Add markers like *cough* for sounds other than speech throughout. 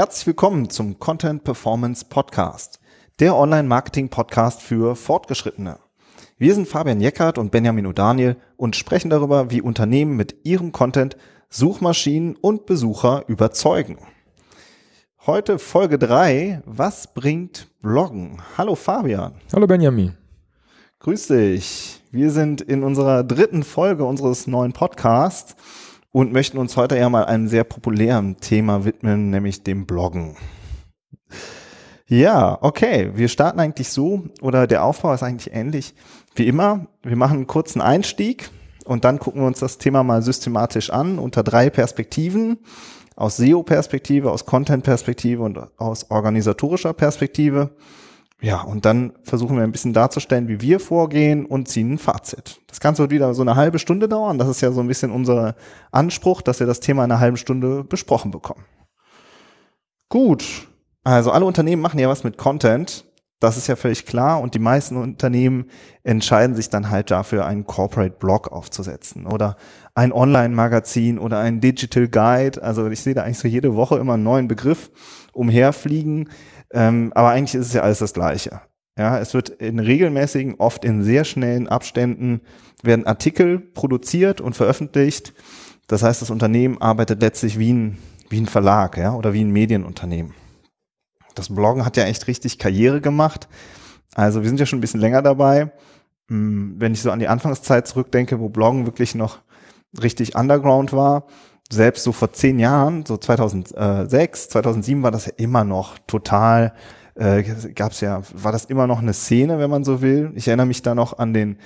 Herzlich willkommen zum Content Performance Podcast, der Online-Marketing-Podcast für Fortgeschrittene. Wir sind Fabian Jeckert und Benjamin O'Daniel und sprechen darüber, wie Unternehmen mit ihrem Content Suchmaschinen und Besucher überzeugen. Heute Folge 3. Was bringt Bloggen? Hallo Fabian. Hallo Benjamin. Grüß dich. Wir sind in unserer dritten Folge unseres neuen Podcasts und möchten uns heute ja mal einem sehr populären Thema widmen, nämlich dem Bloggen. Ja, okay. Wir starten eigentlich so oder der Aufbau ist eigentlich ähnlich wie immer. Wir machen einen kurzen Einstieg und dann gucken wir uns das Thema mal systematisch an unter drei Perspektiven. Aus SEO-Perspektive, aus Content-Perspektive und aus organisatorischer Perspektive. Ja, und dann versuchen wir ein bisschen darzustellen, wie wir vorgehen und ziehen ein Fazit. Das Ganze wird wieder so eine halbe Stunde dauern. Das ist ja so ein bisschen unser Anspruch, dass wir das Thema in einer halben Stunde besprochen bekommen. Gut. Also alle Unternehmen machen ja was mit Content. Das ist ja völlig klar. Und die meisten Unternehmen entscheiden sich dann halt dafür, einen Corporate Blog aufzusetzen oder ein Online-Magazin oder ein Digital Guide. Also ich sehe da eigentlich so jede Woche immer einen neuen Begriff umherfliegen ähm, aber eigentlich ist es ja alles das Gleiche. Ja, es wird in regelmäßigen, oft in sehr schnellen Abständen werden Artikel produziert und veröffentlicht. Das heißt, das Unternehmen arbeitet letztlich wie ein, wie ein Verlag, ja, oder wie ein Medienunternehmen. Das Bloggen hat ja echt richtig Karriere gemacht. Also wir sind ja schon ein bisschen länger dabei. Hm, wenn ich so an die Anfangszeit zurückdenke, wo Bloggen wirklich noch richtig underground war, selbst so vor zehn Jahren, so 2006, 2007 war das ja immer noch total, äh, gab es ja, war das immer noch eine Szene, wenn man so will. Ich erinnere mich da noch an den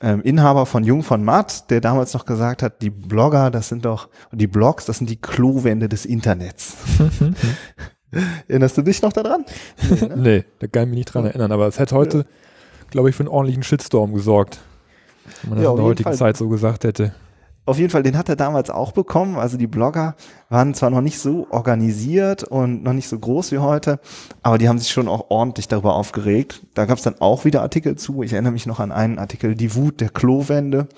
ähm, Inhaber von Jung von Matt, der damals noch gesagt hat, die Blogger, das sind doch, die Blogs, das sind die Klowände des Internets. *laughs* Erinnerst du dich noch daran? Nee, ne? nee da kann ich mich nicht dran erinnern, aber es hätte heute, glaube ich, für einen ordentlichen Shitstorm gesorgt, wenn man das ja, in der heutigen Fall. Zeit so gesagt hätte. Auf jeden Fall, den hat er damals auch bekommen. Also die Blogger waren zwar noch nicht so organisiert und noch nicht so groß wie heute, aber die haben sich schon auch ordentlich darüber aufgeregt. Da gab es dann auch wieder Artikel zu. Ich erinnere mich noch an einen Artikel, die Wut der Klowände.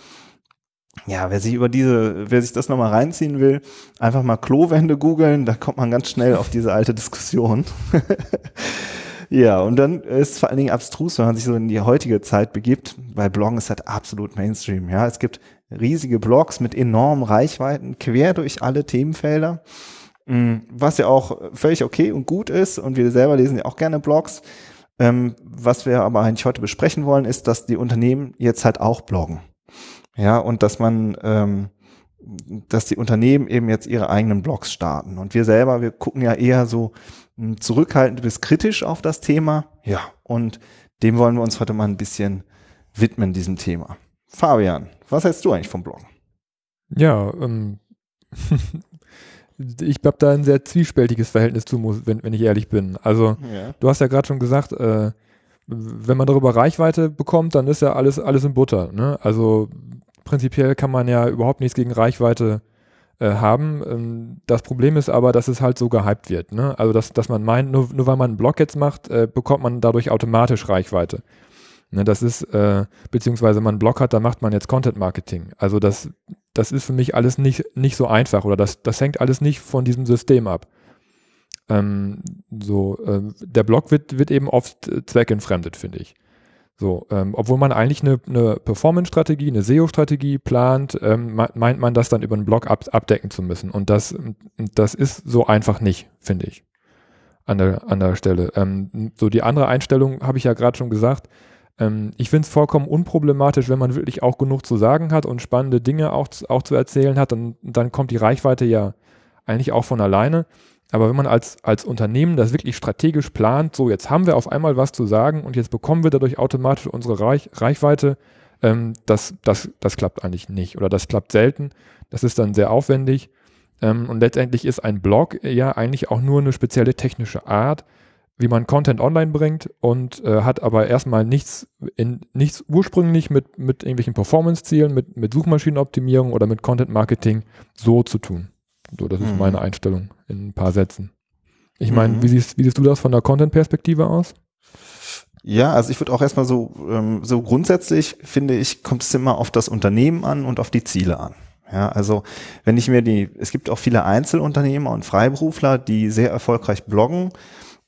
Ja, wer sich über diese, wer sich das nochmal reinziehen will, einfach mal Klowände googeln, da kommt man ganz schnell auf diese alte Diskussion. *laughs* Ja, und dann ist es vor allen Dingen abstrus, wenn man sich so in die heutige Zeit begibt, weil Bloggen ist halt absolut Mainstream. Ja, es gibt riesige Blogs mit enormen Reichweiten quer durch alle Themenfelder, mm, was ja auch völlig okay und gut ist. Und wir selber lesen ja auch gerne Blogs. Ähm, was wir aber eigentlich heute besprechen wollen, ist, dass die Unternehmen jetzt halt auch bloggen. Ja, und dass man, ähm, dass die Unternehmen eben jetzt ihre eigenen Blogs starten. Und wir selber, wir gucken ja eher so hm, zurückhaltend bis kritisch auf das Thema. Ja, und dem wollen wir uns heute mal ein bisschen widmen, diesem Thema. Fabian, was hältst du eigentlich vom Blog? Ja, ähm, *laughs* ich habe da ein sehr zwiespältiges Verhältnis zu, wenn, wenn ich ehrlich bin. Also, ja. du hast ja gerade schon gesagt, äh, wenn man darüber Reichweite bekommt, dann ist ja alles, alles in Butter. Ne? Also, prinzipiell kann man ja überhaupt nichts gegen Reichweite äh, haben. Ähm, das Problem ist aber, dass es halt so gehypt wird. Ne? Also, dass, dass man meint, nur, nur weil man einen Blog jetzt macht, äh, bekommt man dadurch automatisch Reichweite. Ne, das ist, äh, beziehungsweise man einen Blog hat, da macht man jetzt Content Marketing. Also das, das ist für mich alles nicht, nicht so einfach oder das, das hängt alles nicht von diesem System ab. Ähm, so, äh, der Blog wird, wird eben oft zweckentfremdet, finde ich. So, ähm, obwohl man eigentlich eine, eine Performance-Strategie, eine SEO-Strategie plant, ähm, meint man das dann über einen Blog ab, abdecken zu müssen. Und das, das ist so einfach nicht, finde ich, an der, an der Stelle. Ähm, so, die andere Einstellung habe ich ja gerade schon gesagt. Ähm, ich finde es vollkommen unproblematisch, wenn man wirklich auch genug zu sagen hat und spannende Dinge auch, auch zu erzählen hat, dann, dann kommt die Reichweite ja eigentlich auch von alleine. Aber wenn man als, als Unternehmen das wirklich strategisch plant, so jetzt haben wir auf einmal was zu sagen und jetzt bekommen wir dadurch automatisch unsere Reich, Reichweite, ähm, das, das, das klappt eigentlich nicht oder das klappt selten. Das ist dann sehr aufwendig. Ähm, und letztendlich ist ein Blog ja eigentlich auch nur eine spezielle technische Art, wie man Content online bringt und äh, hat aber erstmal nichts, in, nichts ursprünglich mit, mit irgendwelchen Performance-Zielen, mit, mit Suchmaschinenoptimierung oder mit Content-Marketing so zu tun. So, das mhm. ist meine Einstellung in ein paar Sätzen. Ich meine, mhm. wie, siehst, wie siehst du das von der Content-Perspektive aus? Ja, also ich würde auch erstmal so, ähm, so grundsätzlich finde ich, kommt es immer auf das Unternehmen an und auf die Ziele an. Ja, also wenn ich mir die, es gibt auch viele Einzelunternehmer und Freiberufler, die sehr erfolgreich bloggen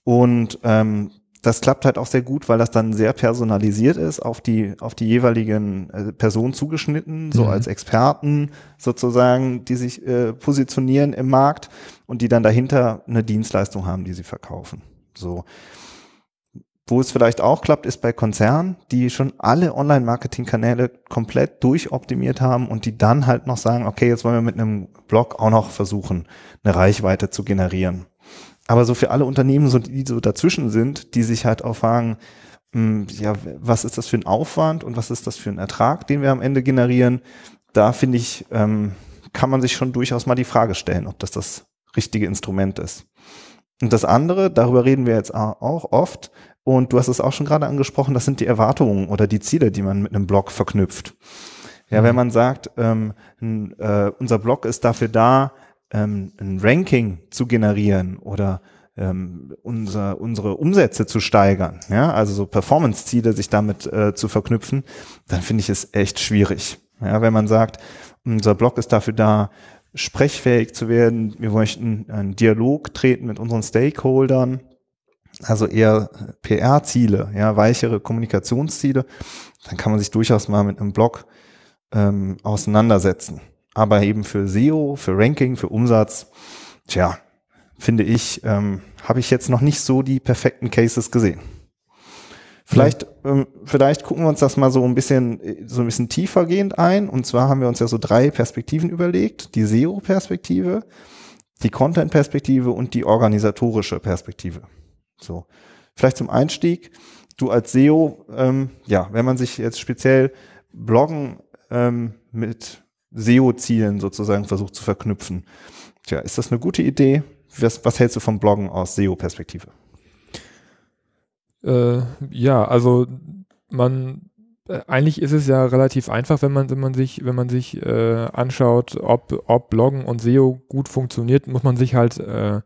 und ähm, das klappt halt auch sehr gut, weil das dann sehr personalisiert ist, auf die, auf die jeweiligen äh, Personen zugeschnitten, so mhm. als Experten sozusagen, die sich äh, positionieren im Markt und die dann dahinter eine Dienstleistung haben, die sie verkaufen. So. Wo es vielleicht auch klappt, ist bei Konzernen, die schon alle Online-Marketing-Kanäle komplett durchoptimiert haben und die dann halt noch sagen, okay, jetzt wollen wir mit einem Blog auch noch versuchen, eine Reichweite zu generieren. Aber so für alle Unternehmen, so, die so dazwischen sind, die sich halt auch fragen, mh, hm, ja, was ist das für ein Aufwand und was ist das für ein Ertrag, den wir am Ende generieren, da finde ich, ähm, kann man sich schon durchaus mal die Frage stellen, ob das das richtige Instrument ist. Und das andere, darüber reden wir jetzt auch oft, und du hast es auch schon gerade angesprochen, das sind die Erwartungen oder die Ziele, die man mit einem Blog verknüpft. Ja, wenn mhm. man sagt, ähm, äh, unser Blog ist dafür da, ähm, ein Ranking zu generieren oder ähm, unser, unsere Umsätze zu steigern, ja, also so Performance-Ziele sich damit äh, zu verknüpfen, dann finde ich es echt schwierig. Ja, wenn man sagt, unser Blog ist dafür da, sprechfähig zu werden, wir möchten einen Dialog treten mit unseren Stakeholdern, also eher PR-Ziele, ja, weichere Kommunikationsziele, dann kann man sich durchaus mal mit einem Blog ähm, auseinandersetzen aber eben für SEO, für Ranking, für Umsatz, tja, finde ich, ähm, habe ich jetzt noch nicht so die perfekten Cases gesehen. Vielleicht, ähm, vielleicht gucken wir uns das mal so ein bisschen, so ein bisschen tiefergehend ein. Und zwar haben wir uns ja so drei Perspektiven überlegt. Die SEO-Perspektive, die Content-Perspektive und die organisatorische Perspektive. So. Vielleicht zum Einstieg. Du als SEO, ähm, ja, wenn man sich jetzt speziell Bloggen ähm, mit SEO-Zielen sozusagen versucht zu verknüpfen. Tja, ist das eine gute Idee? Was, was hältst du vom Bloggen aus SEO-Perspektive? Äh, ja, also man äh, eigentlich ist es ja relativ einfach, wenn man, wenn man sich, wenn man sich äh, anschaut, ob, ob Bloggen und SEO gut funktioniert, muss man sich halt äh,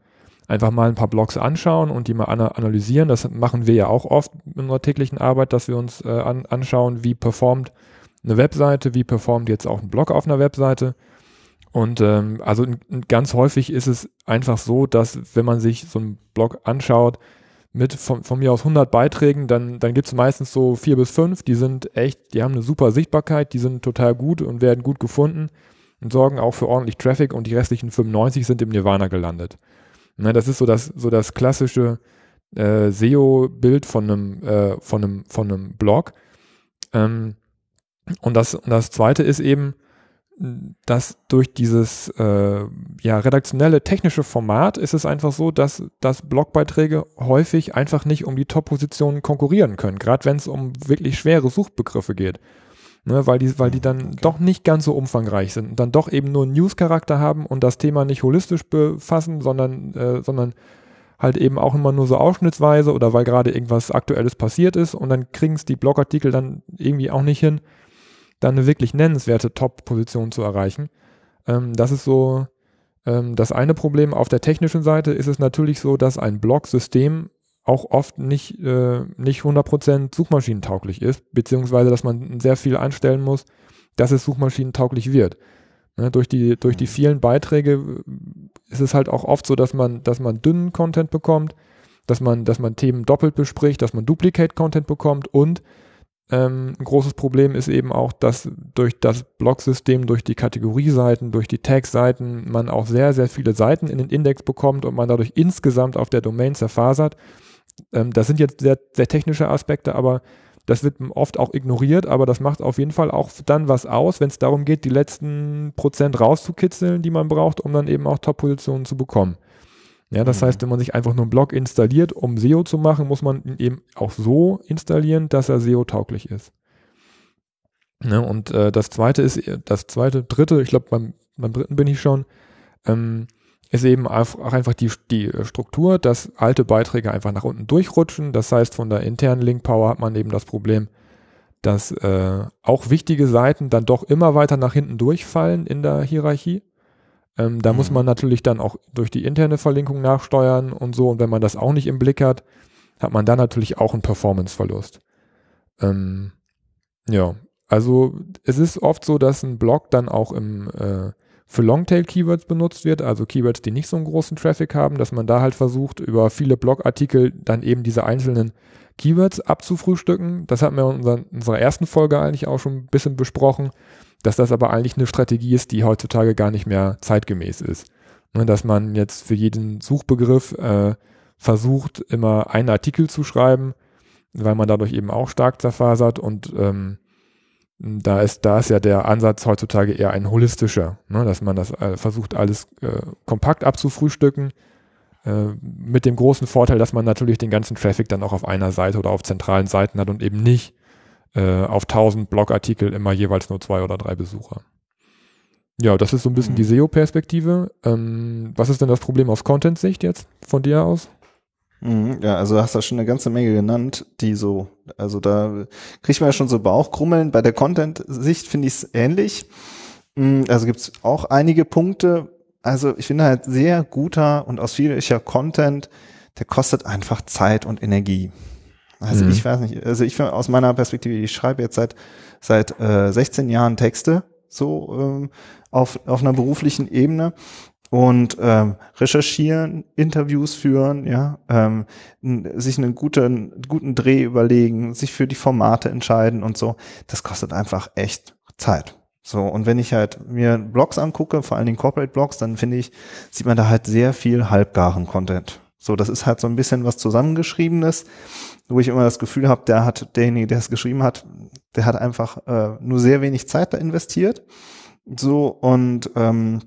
einfach mal ein paar Blogs anschauen und die mal ana analysieren. Das machen wir ja auch oft in unserer täglichen Arbeit, dass wir uns äh, an, anschauen, wie performt eine Webseite, wie performt jetzt auch ein Blog auf einer Webseite. Und ähm, also ganz häufig ist es einfach so, dass wenn man sich so einen Blog anschaut, mit von, von mir aus 100 Beiträgen, dann, dann gibt es meistens so vier bis fünf, die sind echt, die haben eine super Sichtbarkeit, die sind total gut und werden gut gefunden und sorgen auch für ordentlich Traffic und die restlichen 95 sind im Nirvana gelandet. Ne, das ist so das, so das klassische äh, SEO-Bild von einem, äh, von, einem, von einem Blog. Ähm, und das, und das zweite ist eben, dass durch dieses äh, ja, redaktionelle technische Format ist es einfach so, dass, dass Blogbeiträge häufig einfach nicht um die Top-Positionen konkurrieren können, gerade wenn es um wirklich schwere Suchbegriffe geht. Ne, weil, die, weil die dann okay. doch nicht ganz so umfangreich sind und dann doch eben nur News-Charakter haben und das Thema nicht holistisch befassen, sondern, äh, sondern halt eben auch immer nur so ausschnittsweise oder weil gerade irgendwas Aktuelles passiert ist und dann kriegen es die Blogartikel dann irgendwie auch nicht hin, dann eine wirklich nennenswerte Top-Position zu erreichen. Ähm, das ist so ähm, das eine Problem. Auf der technischen Seite ist es natürlich so, dass ein Blog-System auch oft nicht, äh, nicht 100% suchmaschinentauglich ist, beziehungsweise dass man sehr viel einstellen muss, dass es suchmaschinentauglich wird. Ne, durch, die, durch die mhm. vielen Beiträge äh, ist es halt auch oft so, dass man, dass man dünnen Content bekommt, dass man, dass man Themen doppelt bespricht, dass man Duplicate-Content bekommt und ähm, ein großes Problem ist eben auch, dass durch das Blog-System, durch die Kategorieseiten, durch die Tag-Seiten man auch sehr, sehr viele Seiten in den Index bekommt und man dadurch insgesamt auf der Domain zerfasert. Ähm, das sind jetzt sehr, sehr technische Aspekte, aber das wird oft auch ignoriert, aber das macht auf jeden Fall auch dann was aus, wenn es darum geht, die letzten Prozent rauszukitzeln, die man braucht, um dann eben auch Top-Positionen zu bekommen. Ja, das mhm. heißt, wenn man sich einfach nur einen Blog installiert, um SEO zu machen, muss man ihn eben auch so installieren, dass er SEO-tauglich ist. Ja, und äh, das zweite ist, das zweite, dritte, ich glaube, beim, beim dritten bin ich schon, ähm, ist eben auch einfach die, die Struktur, dass alte Beiträge einfach nach unten durchrutschen. Das heißt, von der internen Link Power hat man eben das Problem, dass äh, auch wichtige Seiten dann doch immer weiter nach hinten durchfallen in der Hierarchie. Ähm, da mhm. muss man natürlich dann auch durch die interne Verlinkung nachsteuern und so. Und wenn man das auch nicht im Blick hat, hat man dann natürlich auch einen Performance-Verlust. Ähm, ja, Also es ist oft so, dass ein Blog dann auch im, äh, für Longtail-Keywords benutzt wird, also Keywords, die nicht so einen großen Traffic haben, dass man da halt versucht, über viele Blogartikel dann eben diese einzelnen Keywords abzufrühstücken. Das hatten wir in unserer, in unserer ersten Folge eigentlich auch schon ein bisschen besprochen, dass das aber eigentlich eine Strategie ist, die heutzutage gar nicht mehr zeitgemäß ist. Ne, dass man jetzt für jeden Suchbegriff äh, versucht, immer einen Artikel zu schreiben, weil man dadurch eben auch stark zerfasert und ähm, da ist, da ist ja der Ansatz heutzutage eher ein holistischer, ne, dass man das äh, versucht, alles äh, kompakt abzufrühstücken, äh, mit dem großen Vorteil, dass man natürlich den ganzen Traffic dann auch auf einer Seite oder auf zentralen Seiten hat und eben nicht äh, auf 1000 Blogartikel immer jeweils nur zwei oder drei Besucher. Ja, das ist so ein bisschen mhm. die SEO-Perspektive. Ähm, was ist denn das Problem aus Content-Sicht jetzt von dir aus? Mhm, ja, also hast du schon eine ganze Menge genannt, die so, also da kriegt man ja schon so Bauchkrummeln. Bei der Content-Sicht finde ich es ähnlich. Mhm, also gibt es auch einige Punkte. Also ich finde halt sehr guter und ausführlicher Content, der kostet einfach Zeit und Energie. Also mhm. ich weiß nicht, also ich aus meiner Perspektive, ich schreibe jetzt seit seit äh, 16 Jahren Texte so ähm, auf auf einer beruflichen Ebene und ähm, recherchieren, Interviews führen, ja, ähm, sich einen guten, guten Dreh überlegen, sich für die Formate entscheiden und so. Das kostet einfach echt Zeit. So, und wenn ich halt mir Blogs angucke, vor allen Dingen Corporate Blogs, dann finde ich, sieht man da halt sehr viel halbgaren Content. So, das ist halt so ein bisschen was zusammengeschriebenes, wo ich immer das Gefühl habe, der hat, derjenige, der es geschrieben hat, der hat einfach äh, nur sehr wenig Zeit da investiert. So, und ähm,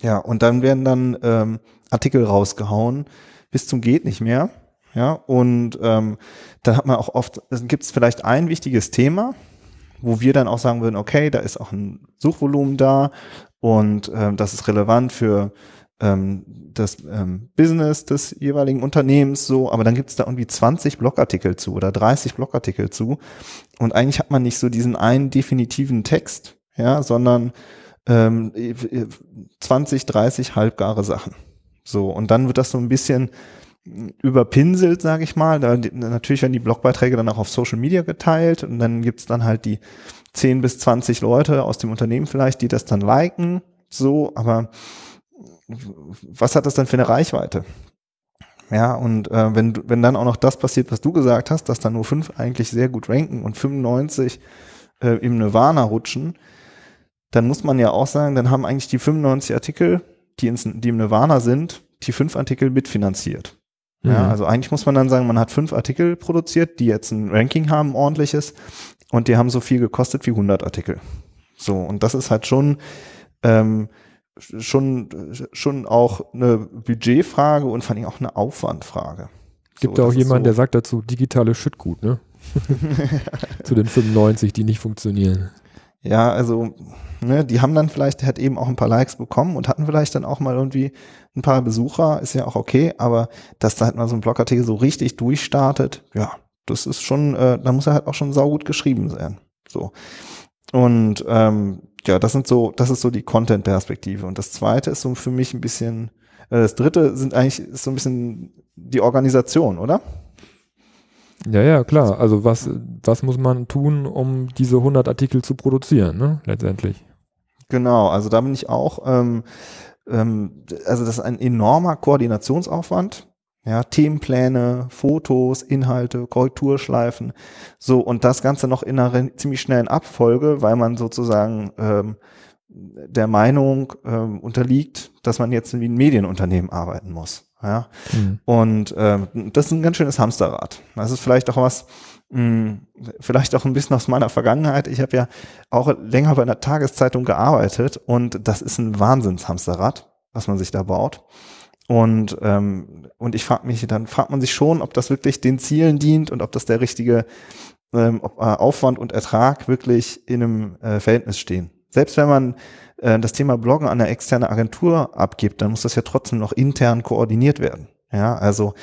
ja, und dann werden dann ähm, Artikel rausgehauen bis zum geht nicht mehr. Ja, und ähm, da hat man auch oft, gibt es vielleicht ein wichtiges Thema, wo wir dann auch sagen würden, okay, da ist auch ein Suchvolumen da und ähm, das ist relevant für ähm, das ähm, Business des jeweiligen Unternehmens so, aber dann gibt es da irgendwie 20 Blogartikel zu oder 30 Blogartikel zu und eigentlich hat man nicht so diesen einen definitiven Text, ja, sondern ähm, 20, 30 halbgare Sachen. So, und dann wird das so ein bisschen überpinselt, sage ich mal. Da, natürlich werden die Blogbeiträge dann auch auf Social Media geteilt und dann gibt's dann halt die 10 bis 20 Leute aus dem Unternehmen vielleicht, die das dann liken. So, aber was hat das dann für eine Reichweite? Ja, und äh, wenn, wenn dann auch noch das passiert, was du gesagt hast, dass dann nur fünf eigentlich sehr gut ranken und 95 äh, im Nirvana rutschen, dann muss man ja auch sagen, dann haben eigentlich die 95 Artikel, die, ins, die im Nirvana sind, die fünf Artikel mitfinanziert. Mhm. Ja, also eigentlich muss man dann sagen, man hat fünf Artikel produziert, die jetzt ein Ranking haben, ordentliches, und die haben so viel gekostet wie 100 Artikel. So, und das ist halt schon, ähm, schon, schon auch eine Budgetfrage und vor allem auch eine Aufwandfrage. Gibt so, da auch jemanden, so der sagt dazu, digitale Schüttgut, ne? *laughs* Zu den 95, die nicht funktionieren. Ja, also, ne, die haben dann vielleicht halt eben auch ein paar Likes bekommen und hatten vielleicht dann auch mal irgendwie ein paar Besucher, ist ja auch okay, aber dass da halt mal so ein Blogartikel so richtig durchstartet, ja, das ist schon, äh, da muss er halt auch schon saugut geschrieben sein. So. Und ähm, ja, das sind so, das ist so die Content-Perspektive. Und das zweite ist so für mich ein bisschen, äh, das dritte sind eigentlich ist so ein bisschen die Organisation, oder? Ja, ja, klar. Also was, was muss man tun, um diese 100 Artikel zu produzieren, ne? letztendlich? Genau, also da bin ich auch, ähm, ähm, also das ist ein enormer Koordinationsaufwand. Ja, Themenpläne, Fotos, Inhalte, Korrekturschleifen, so und das Ganze noch in einer ziemlich schnellen Abfolge, weil man sozusagen ähm, der Meinung ähm, unterliegt, dass man jetzt wie ein Medienunternehmen arbeiten muss. Ja? Mhm. Und ähm, das ist ein ganz schönes Hamsterrad. Das ist vielleicht auch was, mh, hm, vielleicht auch ein bisschen aus meiner Vergangenheit. Ich habe ja auch länger bei einer Tageszeitung gearbeitet und das ist ein Wahnsinnshamsterrad, was man sich da baut. Und, ähm, und ich frage mich, dann fragt man sich schon, ob das wirklich den Zielen dient und ob das der richtige ähm, ob, äh, Aufwand und Ertrag wirklich in einem äh, Verhältnis stehen. Selbst wenn man äh, das Thema Bloggen an eine externe Agentur abgibt, dann muss das ja trotzdem noch intern koordiniert werden. Ja, also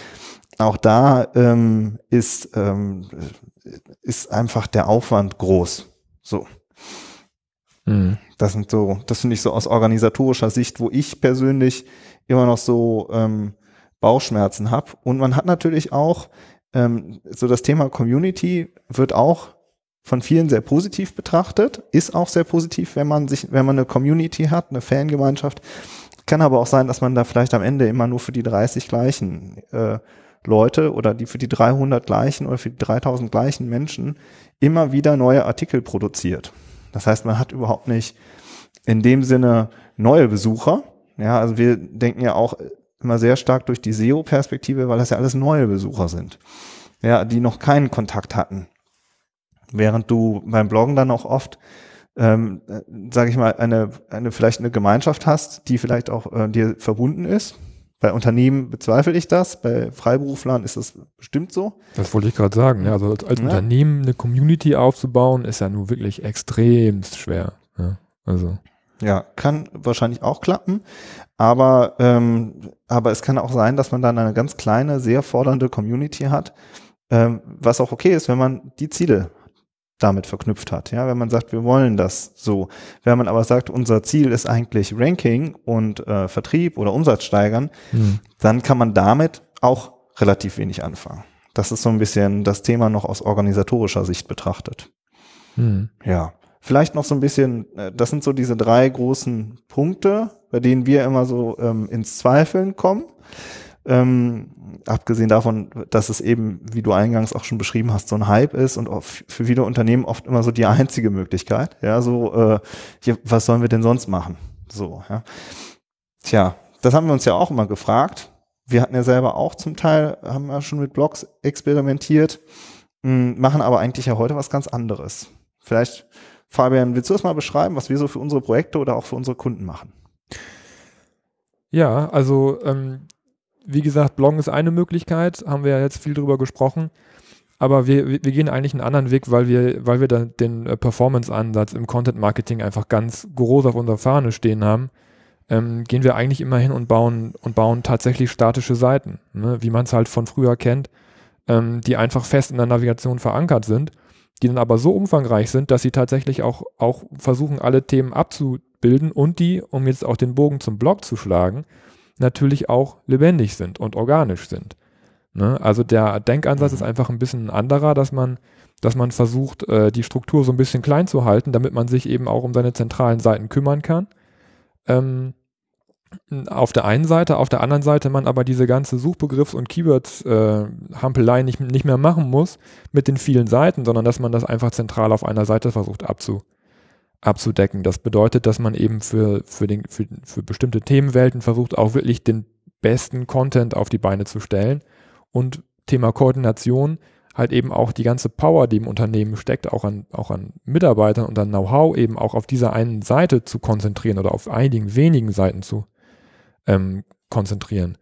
auch da ähm, ist, ähm, ist einfach der Aufwand groß. So. Mhm. Das sind so, das finde ich so aus organisatorischer Sicht, wo ich persönlich immer noch so ähm, Bauchschmerzen habe. Und man hat natürlich auch ähm, so das Thema Community wird auch von vielen sehr positiv betrachtet, ist auch sehr positiv, wenn man sich, wenn man eine Community hat, eine Fangemeinschaft. Kann aber auch sein, dass man da vielleicht am Ende immer nur für die 30 gleichen äh, Leute oder die für die 300 gleichen oder für die 3000 gleichen Menschen immer wieder neue Artikel produziert. Das heißt, man hat überhaupt nicht in dem Sinne neue Besucher. Ja, also wir denken ja auch immer sehr stark durch die SEO-Perspektive, weil das ja alles neue Besucher sind. Ja, die noch keinen Kontakt hatten. Während du beim Bloggen dann auch oft ähm, äh, sage ich mal, eine, eine vielleicht eine Gemeinschaft hast, die vielleicht auch äh, dir verbunden ist, bei Unternehmen bezweifle ich das, bei Freiberuflern ist das bestimmt so. Das wollte ich gerade sagen. Ja, also als, als ja. Unternehmen eine Community aufzubauen, ist ja nur wirklich extremst schwer. Ja, also. Ja, kann wahrscheinlich auch klappen, aber, ähm, aber es kann auch sein, dass man dann eine ganz kleine, sehr fordernde Community hat, ähm, was auch okay ist, wenn man die Ziele damit verknüpft hat. Ja, wenn man sagt, wir wollen das so. Wenn man aber sagt, unser Ziel ist eigentlich Ranking und äh, Vertrieb oder Umsatz steigern, mhm. dann kann man damit auch relativ wenig anfangen. Das ist so ein bisschen das Thema noch aus organisatorischer Sicht betrachtet. Mhm. Ja, vielleicht noch so ein bisschen, äh, das sind so diese drei großen Punkte, bei denen wir immer so ähm, ins Zweifeln kommen. Ähm, abgesehen davon, dass es eben, wie du eingangs auch schon beschrieben hast, so ein Hype ist und für viele Unternehmen oft immer so die einzige Möglichkeit. Ja, so, äh, hier, was sollen wir denn sonst machen? So, ja. Tja, das haben wir uns ja auch immer gefragt. Wir hatten ja selber auch zum Teil, haben ja schon mit Blogs experimentiert, hm, machen aber eigentlich ja heute was ganz anderes. Vielleicht, Fabian, willst du das mal beschreiben, was wir so für unsere Projekte oder auch für unsere Kunden machen? Ja, also ähm, wie gesagt, Bloggen ist eine Möglichkeit, haben wir ja jetzt viel drüber gesprochen. Aber wir, wir gehen eigentlich einen anderen Weg, weil wir, weil wir da den äh, Performance-Ansatz im Content-Marketing einfach ganz groß auf unserer Fahne stehen haben. Ähm, gehen wir eigentlich immer hin und bauen und bauen tatsächlich statische Seiten, ne? wie man es halt von früher kennt, ähm, die einfach fest in der Navigation verankert sind, die dann aber so umfangreich sind, dass sie tatsächlich auch, auch versuchen, alle Themen abzubilden und die, um jetzt auch den Bogen zum Blog zu schlagen, natürlich auch lebendig sind und organisch sind. Ne? Also der Denkansatz mhm. ist einfach ein bisschen ein anderer, dass man, dass man versucht, äh, die Struktur so ein bisschen klein zu halten, damit man sich eben auch um seine zentralen Seiten kümmern kann. Ähm, auf der einen Seite, auf der anderen Seite man aber diese ganze Suchbegriffs- und Keywords-Hampelei äh, nicht, nicht mehr machen muss mit den vielen Seiten, sondern dass man das einfach zentral auf einer Seite versucht abzu, abzudecken. Das bedeutet, dass man eben für, für, den, für, für bestimmte Themenwelten versucht, auch wirklich den besten Content auf die Beine zu stellen und Thema Koordination halt eben auch die ganze Power, die im Unternehmen steckt, auch an, auch an Mitarbeitern und an Know-how eben auch auf dieser einen Seite zu konzentrieren oder auf einigen wenigen Seiten zu ähm, konzentrieren.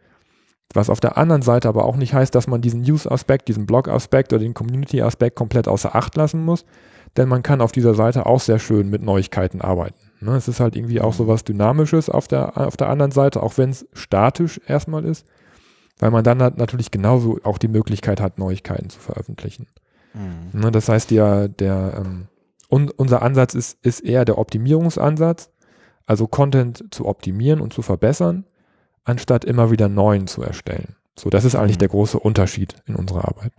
Was auf der anderen Seite aber auch nicht heißt, dass man diesen News-Aspekt, diesen Blog-Aspekt oder den Community-Aspekt komplett außer Acht lassen muss, denn man kann auf dieser Seite auch sehr schön mit Neuigkeiten arbeiten. Ne? Es ist halt irgendwie auch so was Dynamisches auf der, auf der anderen Seite, auch wenn es statisch erstmal ist, weil man dann halt natürlich genauso auch die Möglichkeit hat, Neuigkeiten zu veröffentlichen. Mhm. Ne? Das heißt, der, der, ähm, un, unser Ansatz ist, ist eher der Optimierungsansatz, also Content zu optimieren und zu verbessern, anstatt immer wieder neuen zu erstellen. So, das ist eigentlich mhm. der große Unterschied in unserer Arbeit.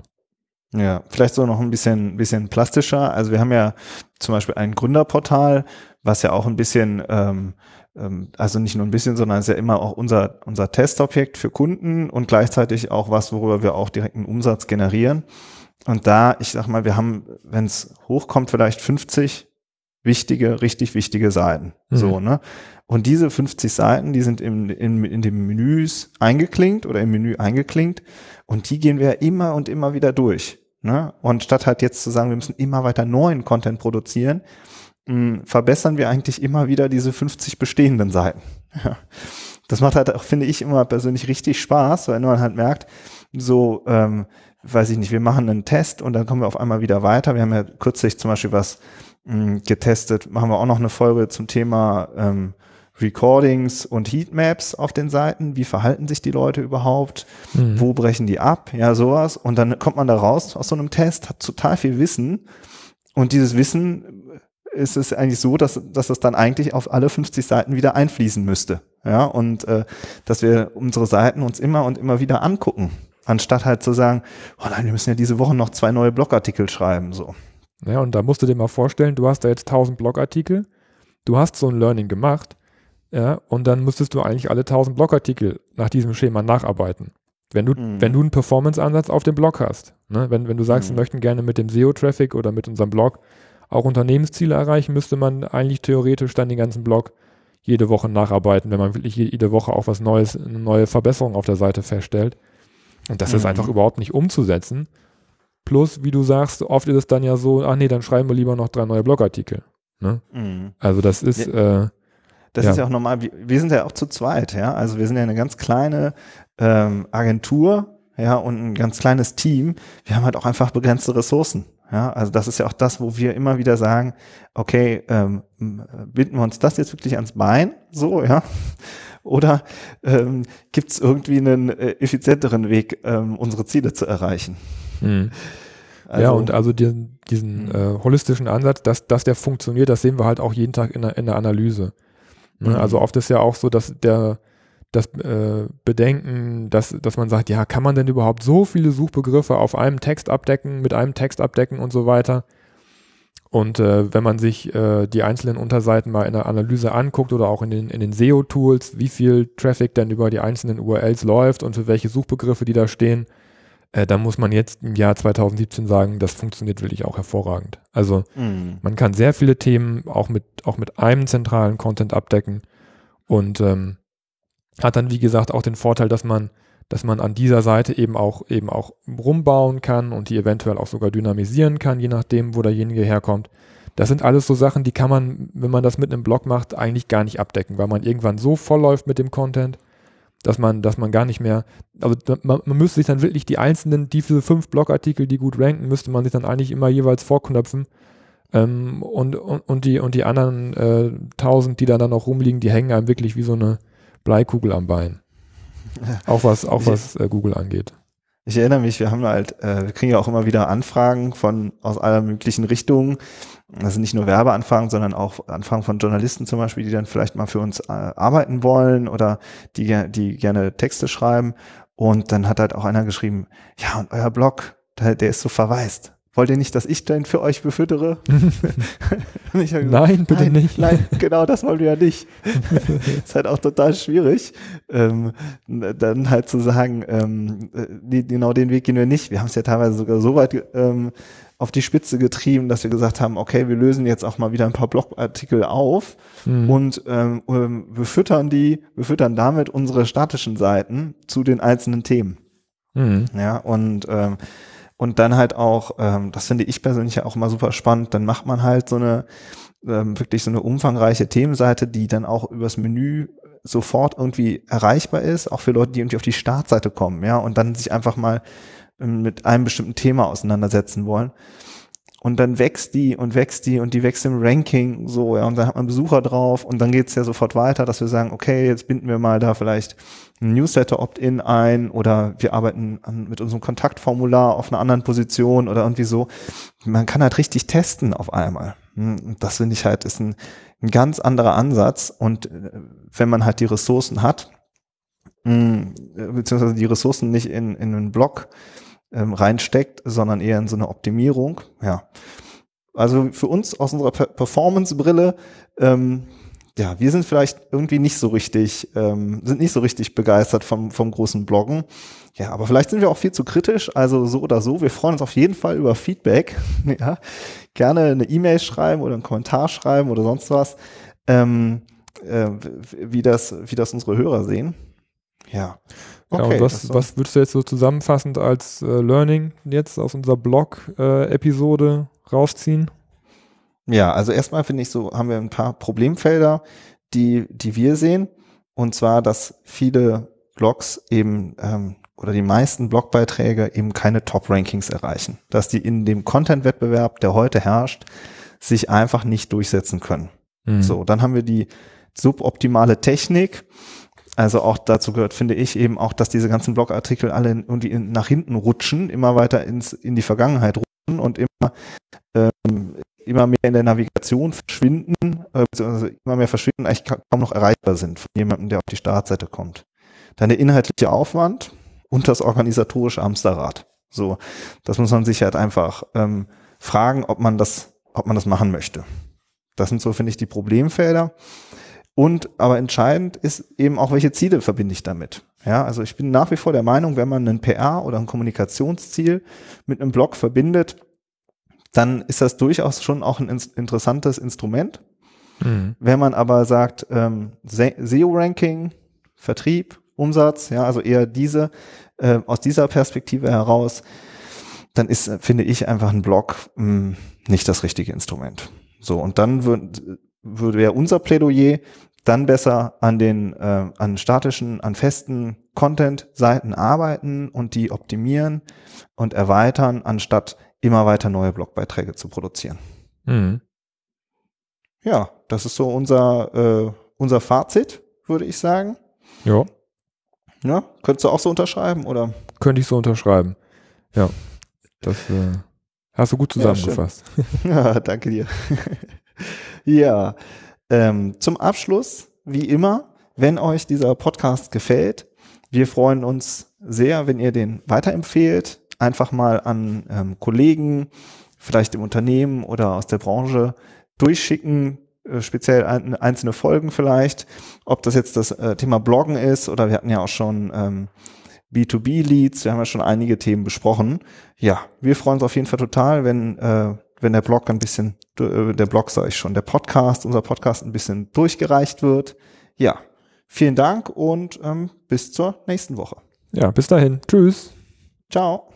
Ja, vielleicht so noch ein bisschen, bisschen plastischer. Also wir haben ja zum Beispiel ein Gründerportal, was ja auch ein bisschen, ähm, ähm, also nicht nur ein bisschen, sondern es ist ja immer auch unser, unser Testobjekt für Kunden und gleichzeitig auch was, worüber wir auch direkt einen Umsatz generieren. Und da, ich sag mal, wir haben, wenn es hochkommt, vielleicht 50 wichtige, richtig wichtige Seiten. Mhm. So, ne? Und diese 50 Seiten, die sind im, in, in den Menüs eingeklinkt oder im Menü eingeklinkt und die gehen wir immer und immer wieder durch. Ne? Und statt halt jetzt zu sagen, wir müssen immer weiter neuen Content produzieren, mh, hm, verbessern wir eigentlich immer wieder diese 50 bestehenden Seiten. Ja. Das macht halt auch, finde ich, immer persönlich richtig Spaß, weil man halt merkt, so, ähm, weiß ich nicht, wir machen einen Test und dann kommen wir auf einmal wieder weiter. Wir haben ja kürzlich zum Beispiel was mh, hm, getestet, machen wir auch noch eine Folge zum Thema ähm, Recordings und Heatmaps auf den Seiten. Wie verhalten sich die Leute überhaupt? Mhm. Wo brechen die ab? Ja, sowas. Und dann kommt man da raus aus so einem Test, hat total viel Wissen. Und dieses Wissen ist es eigentlich so, dass, dass das dann eigentlich auf alle 50 Seiten wieder einfließen müsste. Ja, und äh, dass wir unsere Seiten uns immer und immer wieder angucken, anstatt halt zu sagen, oh nein, wir müssen ja diese Woche noch zwei neue Blogartikel schreiben. So. Ja, und da musst du dir mal vorstellen, du hast da jetzt 1000 Blogartikel, du hast so ein Learning gemacht, ja, und dann müsstest du eigentlich alle 1000 Blogartikel nach diesem Schema nacharbeiten. Wenn du, mhm. wenn du einen Performance-Ansatz auf dem Blog hast, ne? wenn, wenn du sagst, mhm. wir möchten gerne mit dem SEO-Traffic oder mit unserem Blog auch Unternehmensziele erreichen, müsste man eigentlich theoretisch dann den ganzen Blog jede Woche nacharbeiten, wenn man wirklich jede Woche auch was Neues, eine neue Verbesserung auf der Seite feststellt. Und das mhm. ist einfach überhaupt nicht umzusetzen. Plus, wie du sagst, oft ist es dann ja so, ach nee, dann schreiben wir lieber noch drei neue Blogartikel. Ne? Mhm. Also das ist. Ja. Äh, das ja. ist ja auch normal. Wir, wir, sind ja auch zu zweit, ja. Also wir sind ja eine ganz kleine ähm, Agentur, ja, und ein ganz kleines Team. Wir haben halt auch einfach begrenzte Ressourcen. Ja, also das ist ja auch das, wo wir immer wieder sagen, okay, ähm, binden wir uns das jetzt wirklich ans Bein, so, ja, *laughs* oder ähm, gibt es irgendwie einen äh, effizienteren Weg, ähm, unsere Ziele zu erreichen? Mhm. Also, ja, und also den, diesen mhm. äh, holistischen Ansatz, dass, dass der funktioniert, das sehen wir halt auch jeden Tag in der, in der Analyse. Ne? Mhm. Also oft ist ja auch so, dass der das äh, Bedenken, dass, dass man sagt, ja, kann man denn überhaupt so viele Suchbegriffe auf einem Text abdecken, mit einem Text abdecken und so weiter? Und äh, wenn man sich äh, die einzelnen Unterseiten mal in der Analyse anguckt oder auch in den, in den SEO-Tools, wie viel Traffic denn über die einzelnen URLs läuft und für welche Suchbegriffe die da stehen, äh, dann muss man jetzt im Jahr 2017 sagen, das funktioniert wirklich auch hervorragend. Also mhm. man kann sehr viele Themen auch mit, auch mit einem zentralen Content abdecken und ähm, hat dann, wie gesagt, auch den Vorteil, dass man, dass man an dieser Seite eben auch, eben auch rumbauen kann und die eventuell auch sogar dynamisieren kann, je nachdem, wo derjenige herkommt. Das sind alles so Sachen, die kann man, wenn man das mit einem Blog macht, eigentlich gar nicht abdecken, weil man irgendwann so voll läuft mit dem Content, dass man, dass man gar nicht mehr, also man, man müsste sich dann wirklich die einzelnen, diese fünf Blogartikel, die gut ranken, müsste man sich dann eigentlich immer jeweils vorknöpfen. Ähm, und, und, und, die, und die anderen äh, tausend, die da dann noch rumliegen, die hängen einem wirklich wie so eine Bleikugel am Bein. *laughs* Auch was, auch was äh, Google angeht. Ich erinnere mich, wir haben halt, äh, wir kriegen ja auch immer wieder Anfragen von aus aller möglichen Richtungen. Das sind nicht nur Werbeanfragen, sondern auch Anfragen von Journalisten zum Beispiel, die dann vielleicht mal für uns äh, arbeiten wollen oder die, die gerne Texte schreiben. Und dann hat halt auch einer geschrieben, ja, und euer Blog, der, der ist so verwaist wollt ihr nicht, dass ich den für euch befüttere? *laughs* gesagt, nein, bitte nein, nicht. Nein, genau, das wollen wir ja nicht. *laughs* ist halt auch total schwierig, ähm, dann halt zu sagen, ähm, die, genau den Weg gehen wir nicht. Wir haben es ja teilweise sogar so weit ähm, auf die Spitze getrieben, dass wir gesagt haben, okay, wir lösen jetzt auch mal wieder ein paar Blogartikel auf mhm. und ähm, ähm wir füttern die, wir füttern damit unsere statischen Seiten zu den einzelnen Themen. Mhm. Ja, und ähm, und dann halt auch, ähm, das finde ich persönlich ja auch immer super spannend, dann macht man halt so eine, ähm, wirklich so eine umfangreiche Themenseite, die dann auch übers Menü sofort irgendwie erreichbar ist, auch für Leute, die irgendwie auf die Startseite kommen, ja, und dann sich einfach mal mit einem bestimmten Thema auseinandersetzen wollen. Und dann wächst die und wächst die und die wächst im Ranking so, ja, und dann hat man Besucher drauf und dann geht's ja sofort weiter, dass wir sagen, okay, jetzt binden wir mal da vielleicht ein Newsletter-Opt-in ein oder wir arbeiten an, mit unserem Kontaktformular auf einer anderen Position oder irgendwie so. Man kann halt richtig testen auf einmal. Hm, das finde ich halt ist ein, ein ganz anderer Ansatz und äh, wenn man halt die Ressourcen hat, hm, beziehungsweise die Ressourcen nicht in, in einen Blog ähm, reinsteckt, sondern eher in so eine Optimierung, ja. Also für uns aus unserer Performance-Brille ähm, ja, wir sind vielleicht irgendwie nicht so richtig, ähm, sind nicht so richtig begeistert vom, vom großen Bloggen. Ja, aber vielleicht sind wir auch viel zu kritisch, also so oder so. Wir freuen uns auf jeden Fall über Feedback. *laughs* ja, gerne eine E-Mail schreiben oder einen Kommentar schreiben oder sonst was, ähm, äh, wie das, wie das unsere Hörer sehen. Ja. Okay, ja, was, was würdest du jetzt so zusammenfassend als äh, Learning jetzt aus unserer Blog-Episode äh, rausziehen? Ja, also erstmal finde ich so, haben wir ein paar Problemfelder, die, die wir sehen. Und zwar, dass viele Blogs eben ähm, oder die meisten Blogbeiträge eben keine Top-Rankings erreichen. Dass die in dem Content-Wettbewerb, der heute herrscht, sich einfach nicht durchsetzen können. Mhm. So, dann haben wir die suboptimale Technik. Also auch dazu gehört, finde ich eben auch, dass diese ganzen Blogartikel alle irgendwie nach hinten rutschen, immer weiter ins, in die Vergangenheit rutschen und immer ähm, immer mehr in der Navigation verschwinden, äh, immer mehr verschwinden, eigentlich kaum noch erreichbar sind von jemandem, der auf die Startseite kommt. Dann der inhaltliche Aufwand und das organisatorische Hamsterrad. So, das muss man sich halt einfach ähm, fragen, ob man das, ob man das machen möchte. Das sind so, finde ich, die Problemfelder. Und aber entscheidend ist eben auch, welche Ziele verbinde ich damit. Ja, also ich bin nach wie vor der Meinung, wenn man ein PR oder ein Kommunikationsziel mit einem Blog verbindet, dann ist das durchaus schon auch ein interessantes Instrument. Mhm. Wenn man aber sagt, ähm, SEO-Ranking, Vertrieb, Umsatz, ja, also eher diese, äh, aus dieser Perspektive heraus, dann ist, finde ich, einfach ein Blog mh, hm, nicht das richtige Instrument. So, und dann würde würde wäre unser Plädoyer dann besser an den äh, an statischen, an festen Content-Seiten arbeiten und die optimieren und erweitern, anstatt immer weiter neue Blogbeiträge zu produzieren. Mhm. Ja, das ist so unser äh, unser Fazit, würde ich sagen. Ja. Ja, könntest du auch so unterschreiben, oder? Könnte ich so unterschreiben. Ja. Das äh, hast du gut zusammengefasst. Ja, *laughs* ja danke dir. *laughs* *laughs* ja, ähm, zum Abschluss, wie immer, wenn euch dieser Podcast gefällt, wir freuen uns sehr, wenn ihr den weiterempfehlt. Einfach mal an ähm, Kollegen, vielleicht im Unternehmen oder aus der Branche durchschicken, äh, speziell ein, einzelne Folgen vielleicht, ob das jetzt das äh, Thema Bloggen ist oder wir hatten ja auch schon ähm, B2B-Leads, wir haben ja schon einige Themen besprochen. Ja, wir freuen uns auf jeden Fall total, wenn, äh, wenn der Blog ein bisschen, äh, der Blog sage ich schon, der Podcast, unser Podcast ein bisschen durchgereicht wird. Ja, vielen Dank und ähm, bis zur nächsten Woche. Ja, bis dahin. Tschüss. Ciao.